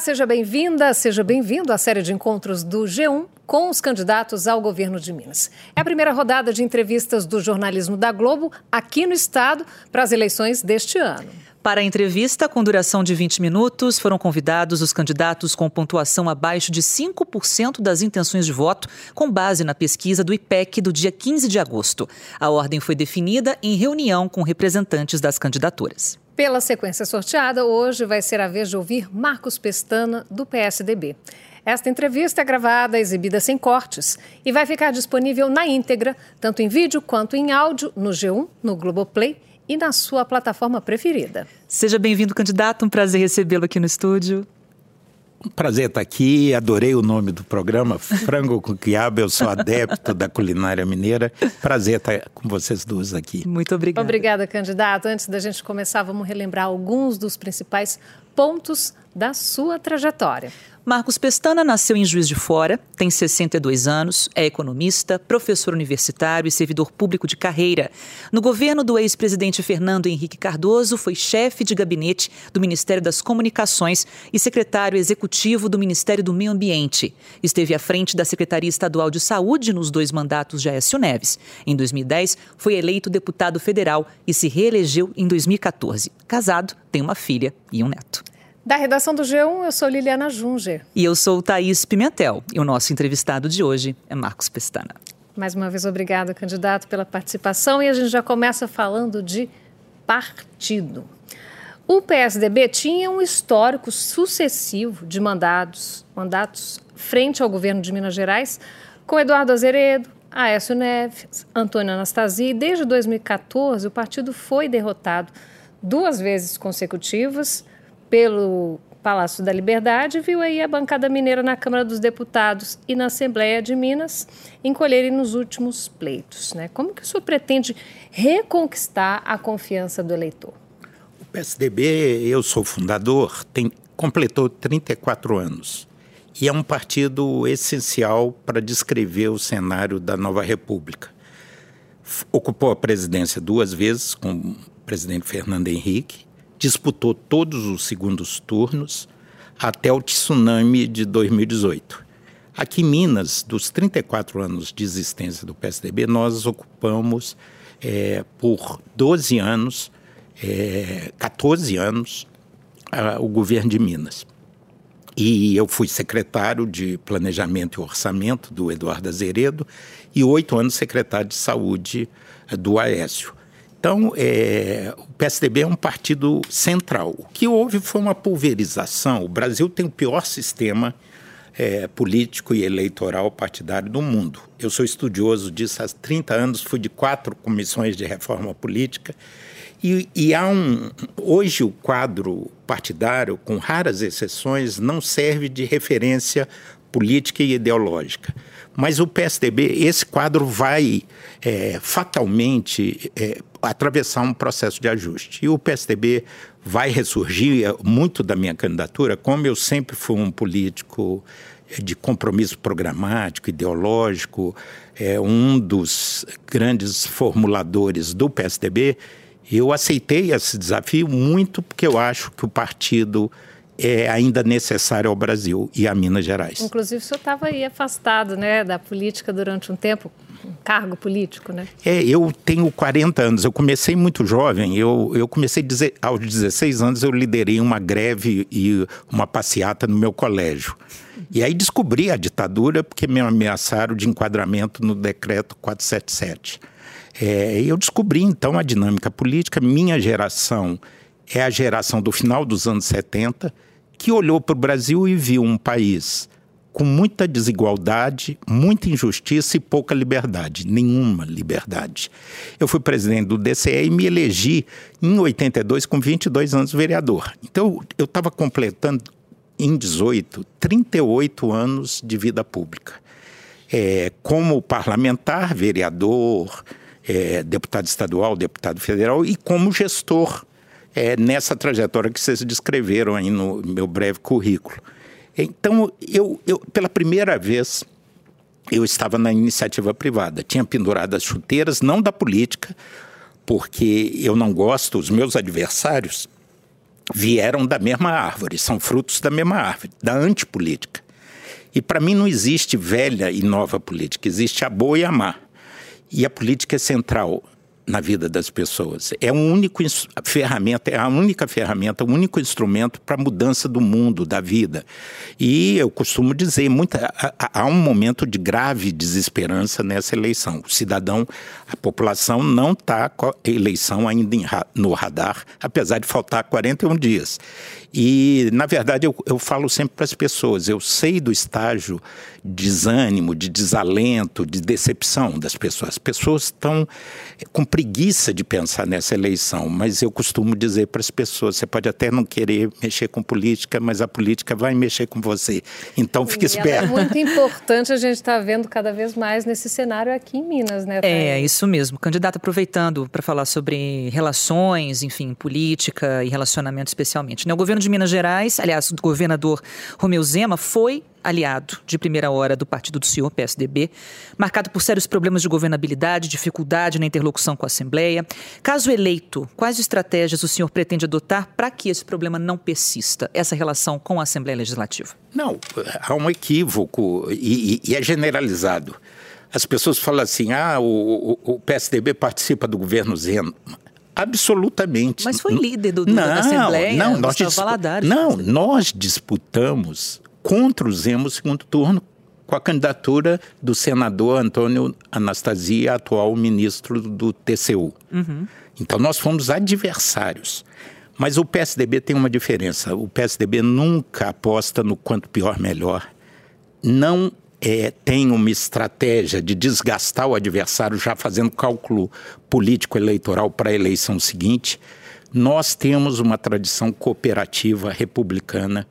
Seja bem-vinda, seja bem-vindo à série de encontros do G1 com os candidatos ao governo de Minas. É a primeira rodada de entrevistas do jornalismo da Globo aqui no estado para as eleições deste ano. Para a entrevista, com duração de 20 minutos, foram convidados os candidatos com pontuação abaixo de 5% das intenções de voto, com base na pesquisa do IPEC do dia 15 de agosto. A ordem foi definida em reunião com representantes das candidaturas. Pela sequência sorteada, hoje vai ser a vez de ouvir Marcos Pestana, do PSDB. Esta entrevista é gravada, exibida sem cortes e vai ficar disponível na íntegra, tanto em vídeo quanto em áudio, no G1, no Globoplay e na sua plataforma preferida. Seja bem-vindo, candidato. Um prazer recebê-lo aqui no estúdio. Prazer estar aqui, adorei o nome do programa, Frango com Quiabo, eu sou adepto da culinária mineira. Prazer estar com vocês duas aqui. Muito obrigada. Obrigada, candidato. Antes da gente começar, vamos relembrar alguns dos principais pontos da sua trajetória. Marcos Pestana nasceu em Juiz de Fora, tem 62 anos, é economista, professor universitário e servidor público de carreira. No governo do ex-presidente Fernando Henrique Cardoso, foi chefe de gabinete do Ministério das Comunicações e secretário executivo do Ministério do Meio Ambiente. Esteve à frente da Secretaria Estadual de Saúde nos dois mandatos de Aécio Neves. Em 2010, foi eleito deputado federal e se reelegeu em 2014. Casado, tem uma filha e um neto. Da redação do G1, eu sou Liliana Junger. E eu sou Thaís Pimentel. E o nosso entrevistado de hoje é Marcos Pestana. Mais uma vez, obrigado, candidato, pela participação. E a gente já começa falando de partido. O PSDB tinha um histórico sucessivo de mandados, mandatos frente ao governo de Minas Gerais, com Eduardo Azeredo, Aécio Neves, Antônio Anastasia. E desde 2014, o partido foi derrotado duas vezes consecutivas pelo Palácio da Liberdade, viu aí a bancada mineira na Câmara dos Deputados e na Assembleia de Minas encolherem nos últimos pleitos. Né? Como que o senhor pretende reconquistar a confiança do eleitor? O PSDB, eu sou fundador, tem, completou 34 anos. E é um partido essencial para descrever o cenário da nova República. Ocupou a presidência duas vezes com o presidente Fernando Henrique disputou todos os segundos turnos até o tsunami de 2018. Aqui em Minas, dos 34 anos de existência do PSDB, nós ocupamos é, por 12 anos, é, 14 anos, a, o governo de Minas. E eu fui secretário de Planejamento e Orçamento do Eduardo Azeredo e oito anos secretário de Saúde do Aécio. Então, é, o PSDB é um partido central. O que houve foi uma pulverização. O Brasil tem o pior sistema é, político e eleitoral partidário do mundo. Eu sou estudioso disso há 30 anos, fui de quatro comissões de reforma política. E, e há um. Hoje, o quadro partidário, com raras exceções, não serve de referência política e ideológica. Mas o PSDB, esse quadro vai é, fatalmente é, atravessar um processo de ajuste. E o PSDB vai ressurgir. É, muito da minha candidatura, como eu sempre fui um político é, de compromisso programático, ideológico, é um dos grandes formuladores do PSDB, eu aceitei esse desafio muito porque eu acho que o partido é ainda necessário ao Brasil e a Minas Gerais. Inclusive, o senhor estava aí afastado né, da política durante um tempo, um cargo político, né? É, eu tenho 40 anos, eu comecei muito jovem, eu, eu comecei dizer, aos 16 anos, eu liderei uma greve e uma passeata no meu colégio. E aí descobri a ditadura porque me ameaçaram de enquadramento no decreto 477. É, eu descobri então a dinâmica política, minha geração é a geração do final dos anos 70 que olhou para o Brasil e viu um país com muita desigualdade, muita injustiça e pouca liberdade, nenhuma liberdade. Eu fui presidente do DCE e me elegi em 82 com 22 anos vereador. Então eu estava completando em 18 38 anos de vida pública. É, como parlamentar, vereador, é, deputado estadual, deputado federal e como gestor é, nessa trajetória que vocês descreveram aí no meu breve currículo. Então, eu, eu pela primeira vez, eu estava na iniciativa privada. Tinha pendurado as chuteiras, não da política, porque eu não gosto, os meus adversários vieram da mesma árvore, são frutos da mesma árvore, da antipolítica. E para mim não existe velha e nova política, existe a boa e a má. E a política é central na vida das pessoas. É um ferramenta, é a única ferramenta, o único instrumento para a mudança do mundo, da vida. E eu costumo dizer, muita, há um momento de grave desesperança nessa eleição. O cidadão, a população não está com a eleição ainda no radar, apesar de faltar 41 dias. E, na verdade, eu, eu falo sempre para as pessoas, eu sei do estágio de desânimo, de desalento, de decepção das pessoas. As pessoas estão com preguiça de pensar nessa eleição, mas eu costumo dizer para as pessoas, você pode até não querer mexer com política, mas a política vai mexer com você. Então, fique esperto. É muito importante a gente estar tá vendo cada vez mais nesse cenário aqui em Minas, né? É, isso mesmo. Candidato, aproveitando para falar sobre relações, enfim, política e relacionamento especialmente. Né? O governo de Minas Gerais, aliás, o governador Romeu Zema, foi aliado de primeira hora do partido do senhor, PSDB, marcado por sérios problemas de governabilidade, dificuldade na interlocução com a Assembleia. Caso eleito, quais estratégias o senhor pretende adotar para que esse problema não persista, essa relação com a Assembleia Legislativa? Não, há um equívoco e, e é generalizado. As pessoas falam assim: ah, o, o, o PSDB participa do governo Zema. Absolutamente. Mas foi líder do, do não, da Assembleia, não, nós Valadares. Não, nós disputamos contra o Zema segundo turno com a candidatura do senador Antônio Anastasia, atual ministro do TCU. Uhum. Então nós fomos adversários. Mas o PSDB tem uma diferença. O PSDB nunca aposta no quanto pior melhor. Não é, tem uma estratégia de desgastar o adversário já fazendo cálculo político eleitoral para a eleição seguinte. Nós temos uma tradição cooperativa republicana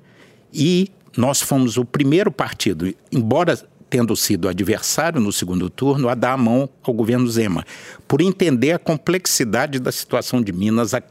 e nós fomos o primeiro partido, embora tendo sido adversário no segundo turno, a dar a mão ao governo Zema, por entender a complexidade da situação de Minas, a,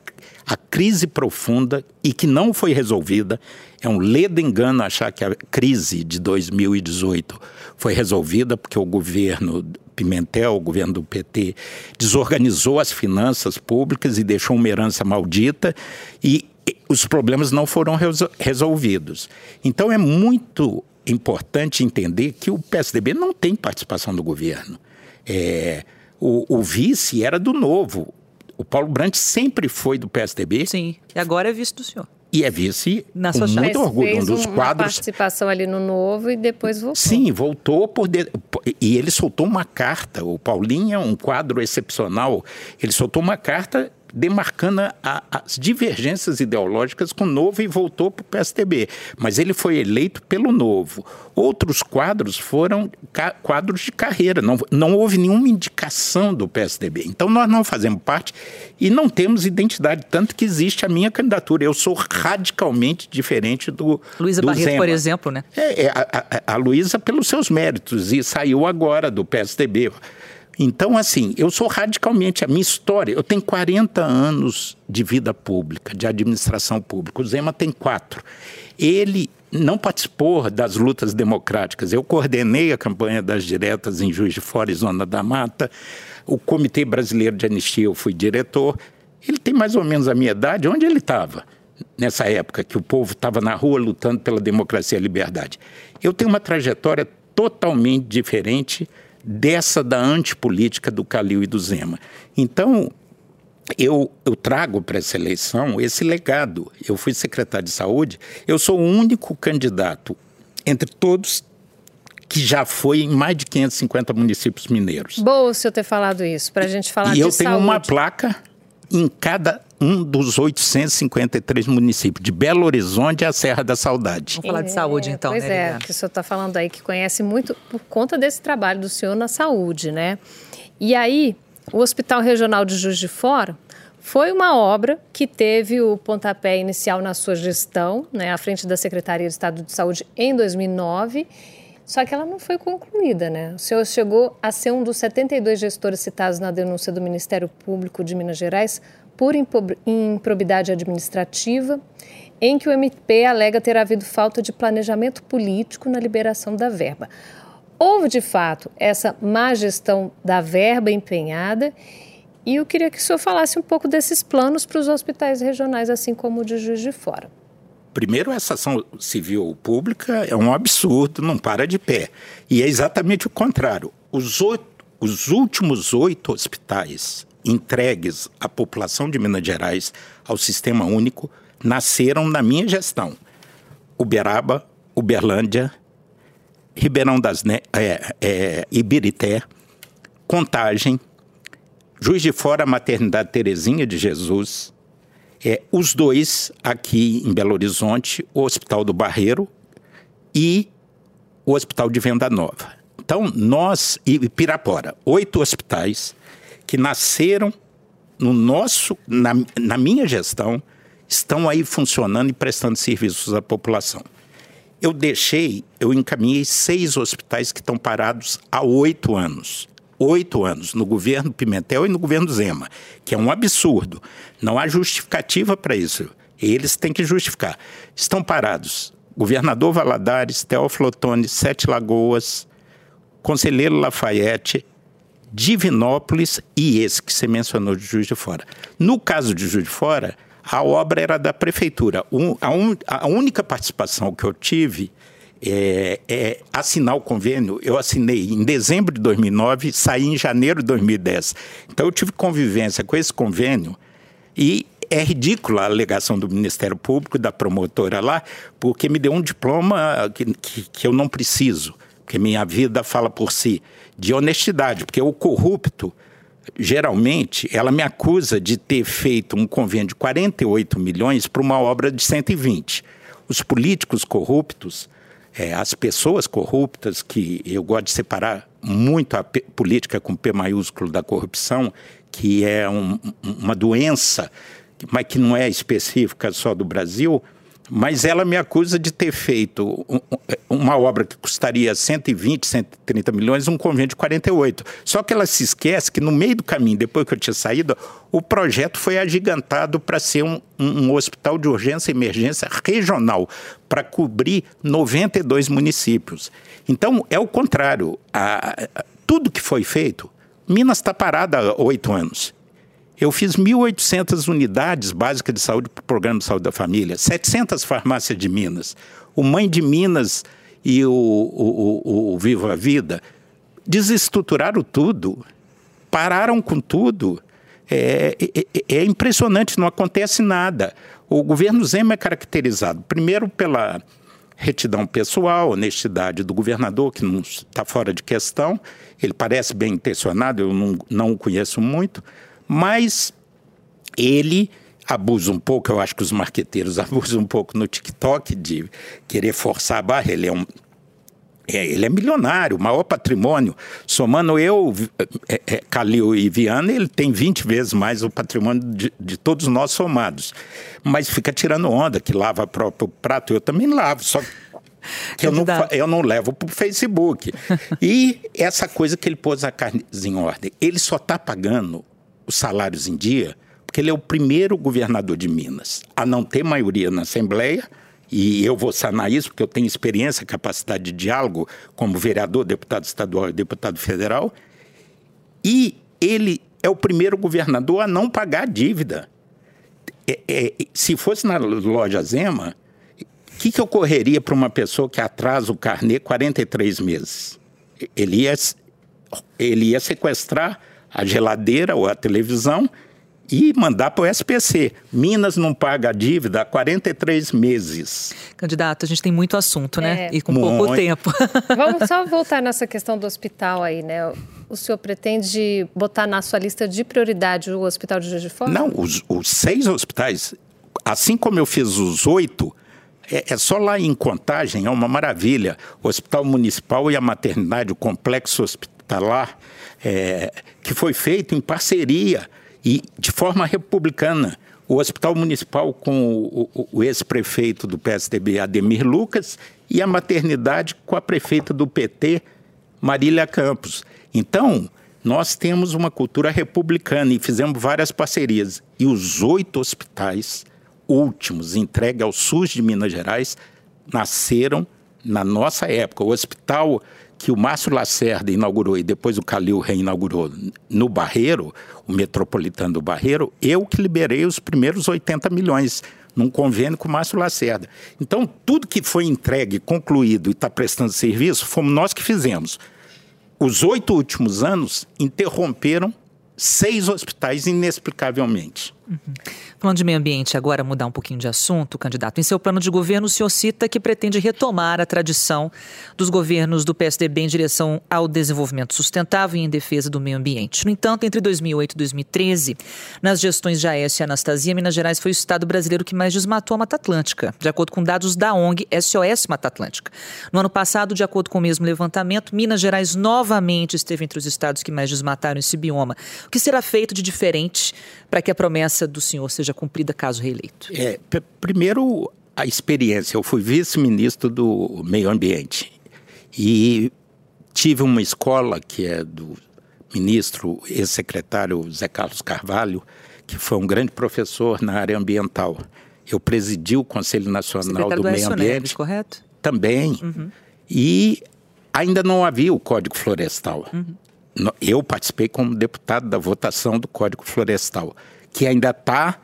a crise profunda e que não foi resolvida. É um ledo engano achar que a crise de 2018 foi resolvida porque o governo Pimentel, o governo do PT, desorganizou as finanças públicas e deixou uma herança maldita e os problemas não foram resolvidos. Então é muito importante entender que o PSDB não tem participação do governo. É, o, o, vice era do novo. O Paulo Brandt sempre foi do PSDB. Sim, e agora é vice do senhor. E é vice Na com muito orgulho. um dos quadros. participação ali no Novo e depois voltou. Sim, voltou por. De... E ele soltou uma carta. O Paulinho é um quadro excepcional. Ele soltou uma carta demarcando a, as divergências ideológicas com o Novo e voltou para o PSDB. Mas ele foi eleito pelo Novo. Outros quadros foram quadros de carreira, não, não houve nenhuma indicação do PSDB. Então nós não fazemos parte e não temos identidade, tanto que existe a minha candidatura. Eu sou radicalmente diferente do. Luísa Barreto, Zema. por exemplo, né? É, é a, a, a Luísa pelos seus méritos e saiu agora do PSDB. Então, assim, eu sou radicalmente a minha história. Eu tenho 40 anos de vida pública, de administração pública. O Zema tem quatro. Ele não participou das lutas democráticas. Eu coordenei a campanha das diretas em Juiz de Fora e Zona da Mata. O Comitê Brasileiro de Anistia, eu fui diretor. Ele tem mais ou menos a minha idade. Onde ele estava? Nessa época que o povo estava na rua lutando pela democracia e liberdade. Eu tenho uma trajetória totalmente diferente dessa da antipolítica do Calil e do Zema. Então, eu, eu trago para essa eleição esse legado. Eu fui secretário de saúde, eu sou o único candidato entre todos que já foi em mais de 550 municípios mineiros. Boa o senhor ter falado isso, para a gente falar e de eu tenho saúde. uma placa em cada um dos 853 municípios, de Belo Horizonte à Serra da Saudade. Vamos falar de saúde, é, então. Pois né, é, que o senhor está falando aí que conhece muito por conta desse trabalho do senhor na saúde, né? E aí, o Hospital Regional de Juiz de Fora foi uma obra que teve o pontapé inicial na sua gestão, né, à frente da Secretaria de Estado de Saúde em 2009, só que ela não foi concluída, né? O senhor chegou a ser um dos 72 gestores citados na denúncia do Ministério Público de Minas Gerais por improbidade administrativa, em que o MP alega ter havido falta de planejamento político na liberação da verba. Houve, de fato, essa má gestão da verba empenhada E eu queria que o senhor falasse um pouco desses planos para os hospitais regionais, assim como o de Juiz de Fora. Primeiro, essa ação civil pública é um absurdo, não para de pé. E é exatamente o contrário. Os, oito, os últimos oito hospitais entregues à população de Minas Gerais, ao Sistema Único, nasceram na minha gestão. Uberaba, Uberlândia, Ribeirão das ne é, é, Ibirité, Contagem, Juiz de Fora, Maternidade Terezinha de Jesus, é, os dois aqui em Belo Horizonte, o Hospital do Barreiro e o Hospital de Venda Nova. Então, nós e Pirapora, oito hospitais que nasceram no nosso, na, na minha gestão, estão aí funcionando e prestando serviços à população. Eu deixei, eu encaminhei seis hospitais que estão parados há oito anos. Oito anos, no governo Pimentel e no governo Zema, que é um absurdo. Não há justificativa para isso. Eles têm que justificar. Estão parados. Governador Valadares, Teófilo Otoni, Sete Lagoas, Conselheiro Lafayette, Divinópolis e esse que você mencionou de Juiz de Fora. No caso de Juiz de Fora, a obra era da prefeitura. Um, a, un, a, única participação que eu tive é, é, assinar o convênio. Eu assinei em dezembro de 2009 e saí em janeiro de 2010. Então eu tive convivência com esse convênio e é ridícula a alegação do Ministério Público, da promotora lá, porque me deu um diploma que, que, que eu não preciso, porque minha vida fala por si, de honestidade, porque o corrupto geralmente, ela me acusa de ter feito um convênio de 48 milhões para uma obra de 120. Os políticos corruptos, é, as pessoas corruptas, que eu gosto de separar muito a política com P maiúsculo da corrupção, que é um, uma doença, mas que não é específica só do Brasil, mas ela me acusa de ter feito uma obra que custaria 120, 130 milhões, um convênio de 48. Só que ela se esquece que no meio do caminho, depois que eu tinha saído, o projeto foi agigantado para ser um, um, hospital de urgência e emergência regional, para cobrir 92 municípios. Então, é o contrário. A, a, tudo que foi feito, Minas está parada há oito anos. Eu fiz 1.800 unidades básicas de saúde para o Programa de Saúde da Família, 700 farmácias de Minas. O Mãe de Minas e o, o, o, o Viva a Vida desestruturaram tudo, pararam com tudo. É, é, é, é, impressionante, não acontece nada. O governo Zema é caracterizado, primeiro, pela retidão pessoal, honestidade do governador, que não está fora de questão. Ele parece bem intencionado, eu não, não o conheço muito mas ele abusa um pouco, eu acho que os marqueteiros abusam um pouco no TikTok de querer forçar a barra. Ele é um. É, ele é milionário, maior patrimônio. Somando eu, é, é, Calil e Viana, ele tem 20 vezes mais o patrimônio de, de todos nós somados. Mas fica tirando onda, que lava próprio prato. Eu também lavo, só que eu não, eu não levo para o Facebook. e essa coisa que ele pôs a carne em ordem, ele só está pagando os salários em dia, porque ele é o primeiro governador de Minas a não ter maioria na Assembleia, e eu vou sanar isso porque eu tenho experiência, capacidade de diálogo como vereador, deputado estadual e deputado federal, e ele é o primeiro governador a não pagar dívida. É, é, se fosse na loja Zema, o que, que ocorreria para uma pessoa que atrasa o carnê 43 meses? Ele ia, ele ia sequestrar a geladeira ou a televisão e mandar para o SPC. Minas não paga a dívida há 43 meses. Candidato, a gente tem muito assunto, né? É. E com muito. pouco tempo. Vamos só voltar nessa questão do hospital aí, né? O senhor pretende botar na sua lista de prioridade o Hospital de Juiz de Fora? Não, os, os seis hospitais, assim como eu fiz os oito, é, é, só lá em Contagem, é uma maravilha. O Hospital Municipal e a Maternidade, o Complexo Hospitalar, é, que foi feito em parceria e de forma republicana. O Hospital Municipal com o, o, o ex-prefeito do PSDB, Ademir Lucas, e a maternidade com a prefeita do PT, Marília Campos. Então, nós temos uma cultura republicana e fizemos várias parcerias. E os oito hospitais últimos entregues ao SUS de Minas Gerais nasceram na nossa época. O hospital que o Márcio Lacerda inaugurou e depois o Calil reinaugurou no Barreiro, o metropolitano do Barreiro, eu que liberei os primeiros 80 milhões num convênio com o Márcio Lacerda. Então, tudo que foi entregue, concluído e está prestando serviço, fomos nós que fizemos. Os oito últimos anos interromperam seis hospitais inexplicavelmente. Uhum. Falando de meio ambiente, agora mudar um pouquinho de assunto, candidato. Em seu plano de governo, o senhor cita que pretende retomar a tradição dos governos do PSDB em direção ao desenvolvimento sustentável e em defesa do meio ambiente. No entanto, entre 2008 e 2013, nas gestões de Aécio e Anastasia, Minas Gerais foi o estado brasileiro que mais desmatou a Mata Atlântica, de acordo com dados da ONG SOS Mata Atlântica. No ano passado, de acordo com o mesmo levantamento, Minas Gerais novamente esteve entre os estados que mais desmataram esse bioma. O que será feito de diferente para que a promessa do senhor seja cumprida caso reeleito? É, primeiro, a experiência. Eu fui vice-ministro do Meio Ambiente e tive uma escola que é do ministro, ex-secretário Zé Carlos Carvalho, que foi um grande professor na área ambiental. Eu presidi o Conselho Nacional do, do Meio Ambiente. Neves, correto? Também. Uhum. E ainda não havia o Código Florestal. Uhum. Eu participei como deputado da votação do Código Florestal, que ainda está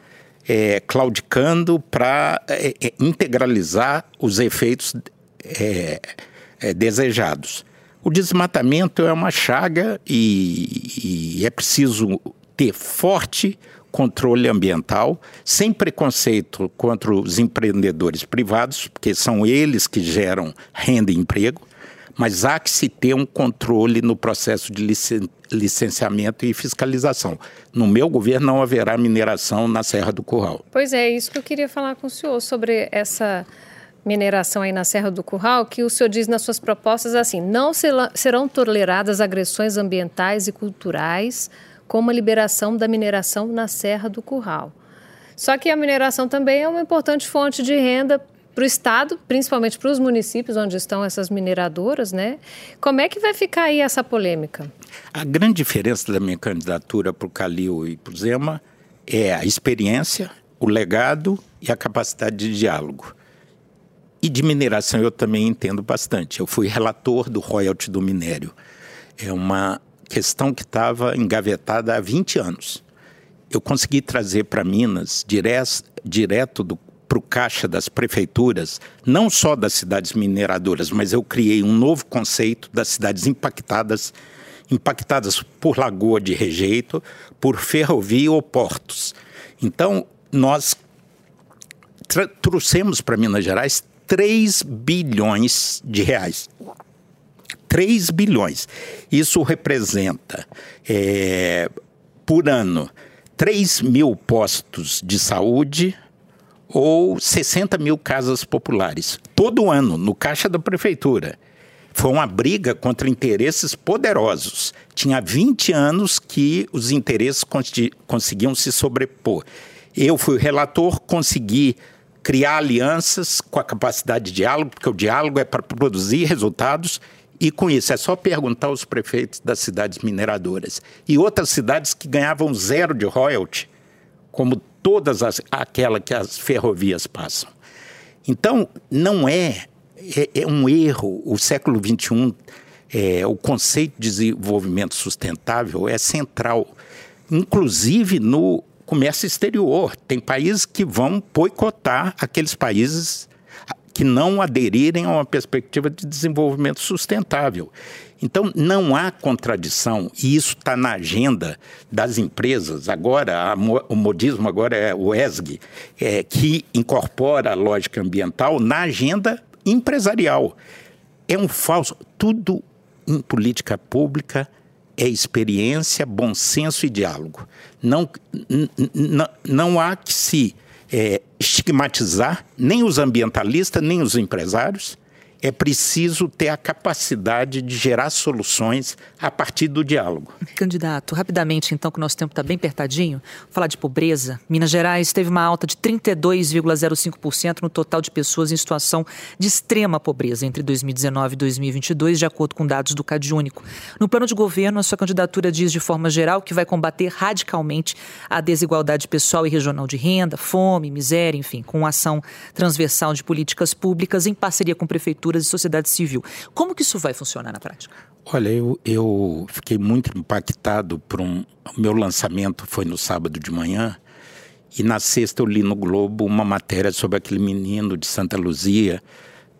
é, claudicando para é, é, integralizar os efeitos é, é, desejados. O desmatamento é uma chaga e, e é preciso ter forte controle ambiental, sem preconceito contra os empreendedores privados, porque são eles que geram renda e emprego, mas há que se ter um controle no processo de licen licenciamento e fiscalização. No meu governo não haverá mineração na Serra do Curral. Pois é, isso que eu queria falar com o senhor sobre essa mineração aí na Serra do Curral, que o senhor diz nas suas propostas assim: não serão toleradas agressões ambientais e culturais, como a liberação da mineração na Serra do Curral. Só que a mineração também é uma importante fonte de renda para o Estado, principalmente para os municípios onde estão essas mineradoras, né? Como é que vai ficar aí essa polêmica? A grande diferença da minha candidatura para o Calil e para o Zema é a experiência, o legado e a capacidade de diálogo. E de mineração eu também entendo bastante. Eu fui relator do royalty do minério. É uma questão que estava engavetada há 20 anos. Eu consegui trazer para Minas, direto, direto do para o caixa das prefeituras, não só das cidades mineradoras, mas eu criei um novo conceito das cidades impactadas, impactadas por lagoa de rejeito, por ferrovia ou portos. Então, nós trouxemos para Minas Gerais 3 bilhões de reais. 3 bilhões. Isso representa, é, por ano, 3 mil postos de saúde, ou 60 mil casas populares, todo ano, no caixa da prefeitura. Foi uma briga contra interesses poderosos. Tinha 20 anos que os interesses conseguiam se sobrepor. Eu fui relator, consegui criar alianças com a capacidade de diálogo, porque o diálogo é para produzir resultados, e com isso é só perguntar aos prefeitos das cidades mineradoras. E outras cidades que ganhavam zero de royalty, como todas as, aquela que as ferrovias passam. Então, não é, é, é um erro. O século XXI, é, o conceito de desenvolvimento sustentável é central, inclusive no comércio exterior. Tem países que vão boicotar aqueles países que não aderirem a uma perspectiva de desenvolvimento sustentável. Então, não há contradição, e isso está na agenda das empresas. Agora, a, o modismo agora é o ESG, é, que incorpora a lógica ambiental na agenda empresarial. É um falso. Tudo em política pública é experiência, bom senso e diálogo. Não, não há que se é, estigmatizar nem os ambientalistas, nem os empresários é preciso ter a capacidade de gerar soluções a partir do diálogo. Candidato, rapidamente, então, que o nosso tempo está bem apertadinho, falar de pobreza. Minas Gerais teve uma alta de 32,05% no total de pessoas em situação de extrema pobreza entre 2019 e 2022, de acordo com dados do CadÚnico. No plano de governo, a sua candidatura diz de forma geral que vai combater radicalmente a desigualdade pessoal e regional de renda, fome, miséria, enfim, com ação transversal de políticas públicas em parceria com prefeituras culturas e sociedade civil. Como que isso vai funcionar na prática? Olha, eu, eu fiquei muito impactado por um. O meu lançamento foi no sábado de manhã. E na sexta eu li no Globo uma matéria sobre aquele menino de Santa Luzia,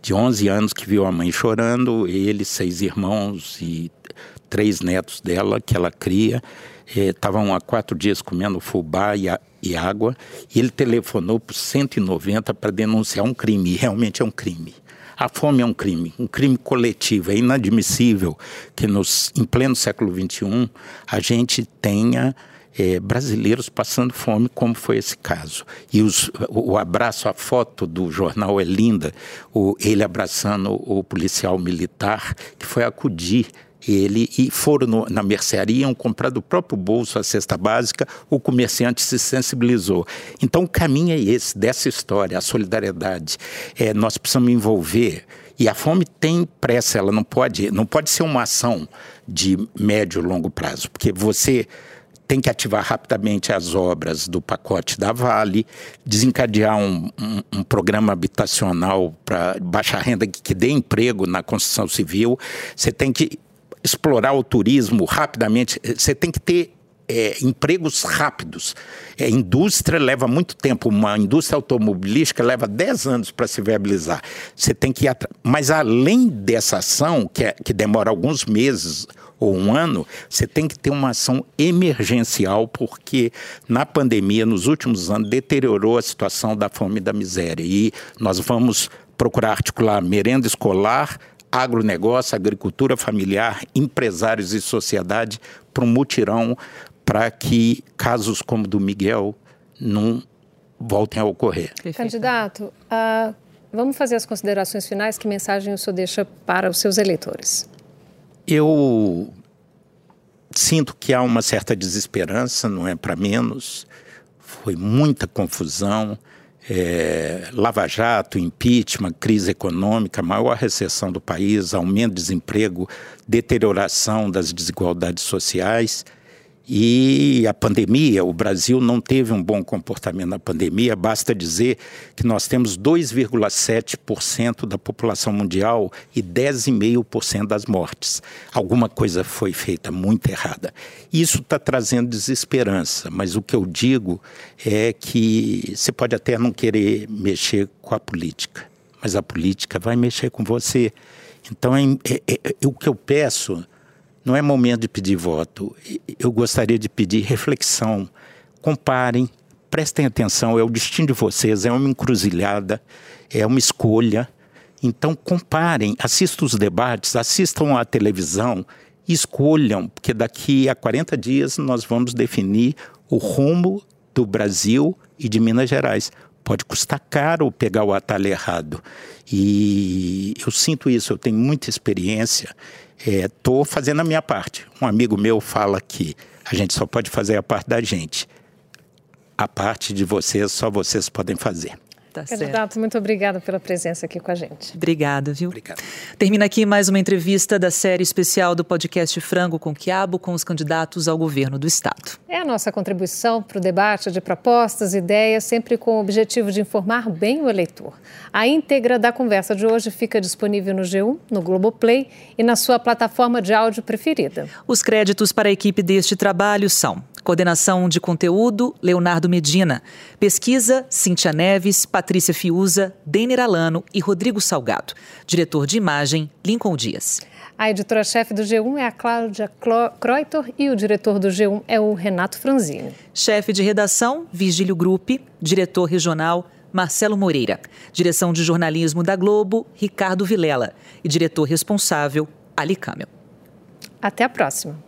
de 11 anos, que viu a mãe chorando, ele, seis irmãos e três netos dela, que ela cria. Estavam eh, há quatro dias comendo fubá e, a, e água. E ele telefonou para 190 para denunciar um crime. Realmente é um crime. A fome é um crime, um crime coletivo. É inadmissível que nos, em pleno século XXI a gente tenha é, brasileiros passando fome, como foi esse caso. E os, o, abraço, a foto do jornal é linda, o, ele abraçando o policial militar que foi acudir ele e foram no, na mercearia, comprar do próprio bolso a cesta básica, o comerciante se sensibilizou. Então o caminho é esse, dessa história, a solidariedade. É, nós precisamos envolver e a fome tem pressa, ela não pode, não pode ser uma ação de médio e longo prazo, porque você tem que ativar rapidamente as obras do pacote da Vale, desencadear um, um, um programa habitacional para baixa renda que, que dê emprego na construção civil. Você tem que explorar o turismo rapidamente, você tem que ter é, empregos rápidos. É, indústria leva muito tempo, uma indústria automobilística leva 10 anos para se viabilizar. Você tem que ir Mas além dessa ação, que, é, que demora alguns meses ou um ano, você tem que ter uma ação emergencial, porque na pandemia, nos últimos anos, deteriorou a situação da fome e da miséria. E nós vamos procurar articular merenda escolar, agronegócio, agricultura familiar, empresários e sociedade para um mutirão para que casos como o do Miguel não voltem a ocorrer. Candidato, uh, vamos fazer as considerações finais. Que mensagem o senhor deixa para os seus eleitores? Eu sinto que há uma certa desesperança, não é para menos. Foi muita confusão é, Lava Jato, impeachment, crise econômica, maior recessão do país, aumento do desemprego, deterioração das desigualdades sociais. E a pandemia, o Brasil não teve um bom comportamento na pandemia, basta dizer que nós temos 2,7% da população mundial e 10,5% das mortes. Alguma coisa foi feita muito errada. Isso está trazendo desesperança, mas o que eu digo é que você pode até não querer mexer com a política, mas a política vai mexer com você. Então, é, é, é, o que eu peço não é momento de pedir voto. Eu gostaria de pedir reflexão. Comparem, prestem atenção. É o destino de vocês, é uma encruzilhada, é uma escolha. Então, comparem, assistam os debates, assistam à televisão, escolham, porque daqui a 40 dias nós vamos definir o rumo do Brasil e de Minas Gerais. Pode custar caro pegar o atalho errado. E eu sinto isso, eu tenho muita experiência estou é, fazendo a minha parte. Um amigo meu fala que a gente só pode fazer a parte da gente. A parte de vocês, só vocês podem fazer. Tá Candidato, certo. muito obrigada pela presença aqui com a gente. Obrigada, viu? Obrigado. Termina aqui mais uma entrevista da série especial do podcast Frango com Quiabo com os candidatos ao governo do Estado. É a nossa contribuição para o debate de propostas e ideias, sempre com o objetivo de informar bem o eleitor. A íntegra da conversa de hoje fica disponível no G1, no Globoplay e na sua plataforma de áudio preferida. Os créditos para a equipe deste trabalho são Coordenação de conteúdo, Leonardo Medina. Pesquisa, Cíntia Neves, Patrícia Fiuza, Denner Alano e Rodrigo Salgado. Diretor de imagem, Lincoln Dias. A editora-chefe do G1 é a Cláudia Kreuter e o diretor do G1 é o Renato Franzini. Chefe de redação, Vigílio Gruppe. Diretor regional, Marcelo Moreira. Direção de jornalismo da Globo, Ricardo Vilela. E diretor responsável, Ali Camel. Até a próxima.